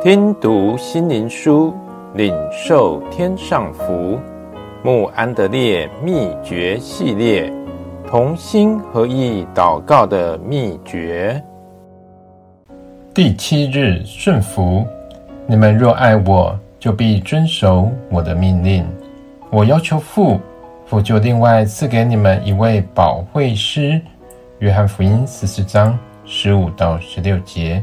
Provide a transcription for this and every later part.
听读心灵书，领受天上福。慕安德烈秘诀系列，同心合意祷告的秘诀。第七日顺服，你们若爱我，就必遵守我的命令。我要求父，父就另外赐给你们一位保惠师。约翰福音十四章十五到十六节。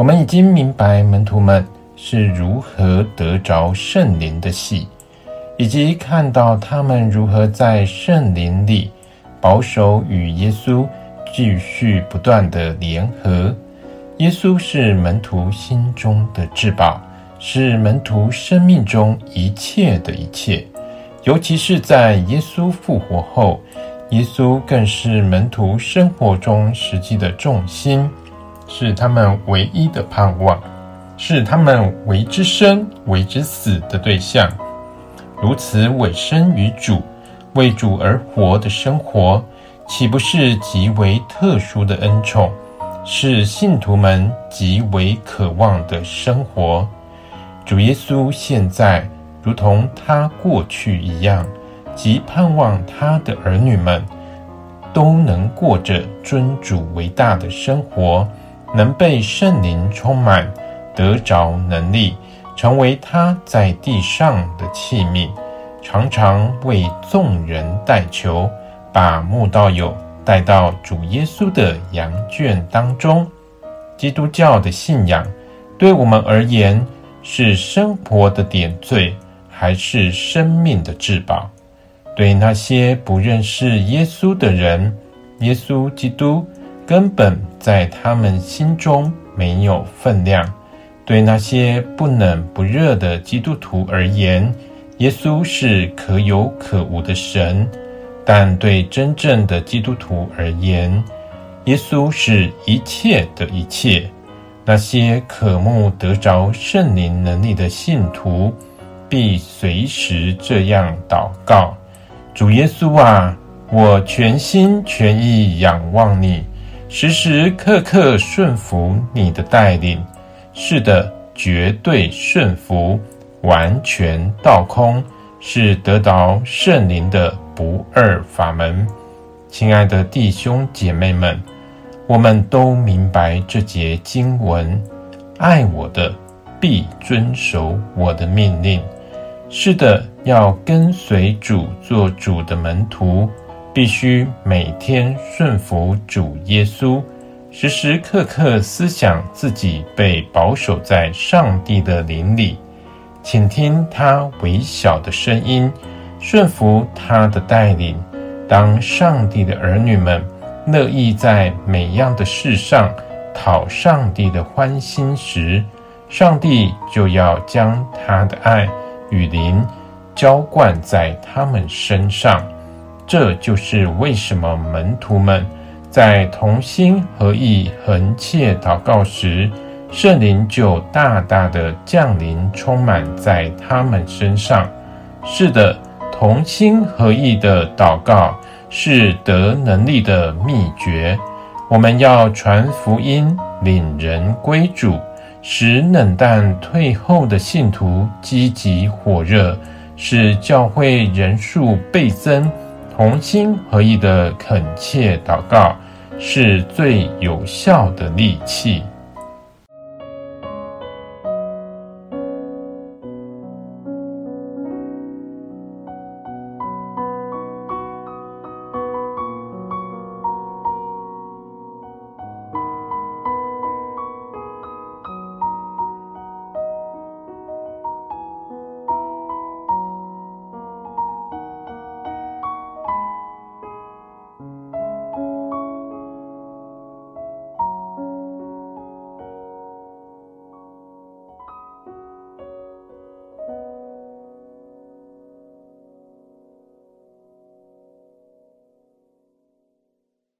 我们已经明白门徒们是如何得着圣灵的喜，以及看到他们如何在圣灵里保守与耶稣继续不断的联合。耶稣是门徒心中的至宝，是门徒生命中一切的一切，尤其是在耶稣复活后，耶稣更是门徒生活中实际的重心。是他们唯一的盼望，是他们为之生、为之死的对象。如此委身于主、为主而活的生活，岂不是极为特殊的恩宠？是信徒们极为渴望的生活。主耶稣现在如同他过去一样，极盼望他的儿女们都能过着尊主为大的生活。能被圣灵充满，得着能力，成为他在地上的器皿，常常为众人代求，把慕道友带到主耶稣的羊圈当中。基督教的信仰对我们而言是生活的点缀，还是生命的至宝？对那些不认识耶稣的人，耶稣基督。根本在他们心中没有分量。对那些不冷不热的基督徒而言，耶稣是可有可无的神；但对真正的基督徒而言，耶稣是一切的一切。那些渴慕得着圣灵能力的信徒，必随时这样祷告：主耶稣啊，我全心全意仰望你。时时刻刻顺服你的带领，是的，绝对顺服，完全倒空，是得到圣灵的不二法门。亲爱的弟兄姐妹们，我们都明白这节经文：爱我的，必遵守我的命令。是的，要跟随主，做主的门徒。必须每天顺服主耶稣，时时刻刻思想自己被保守在上帝的灵里，请听他微小的声音，顺服他的带领。当上帝的儿女们乐意在每样的事上讨上帝的欢心时，上帝就要将他的爱与灵浇灌在他们身上。这就是为什么门徒们在同心合意恒切祷告时，圣灵就大大的降临，充满在他们身上。是的，同心合意的祷告是得能力的秘诀。我们要传福音，领人归主，使冷淡退后的信徒积极火热，使教会人数倍增。同心合意的恳切祷告，是最有效的利器。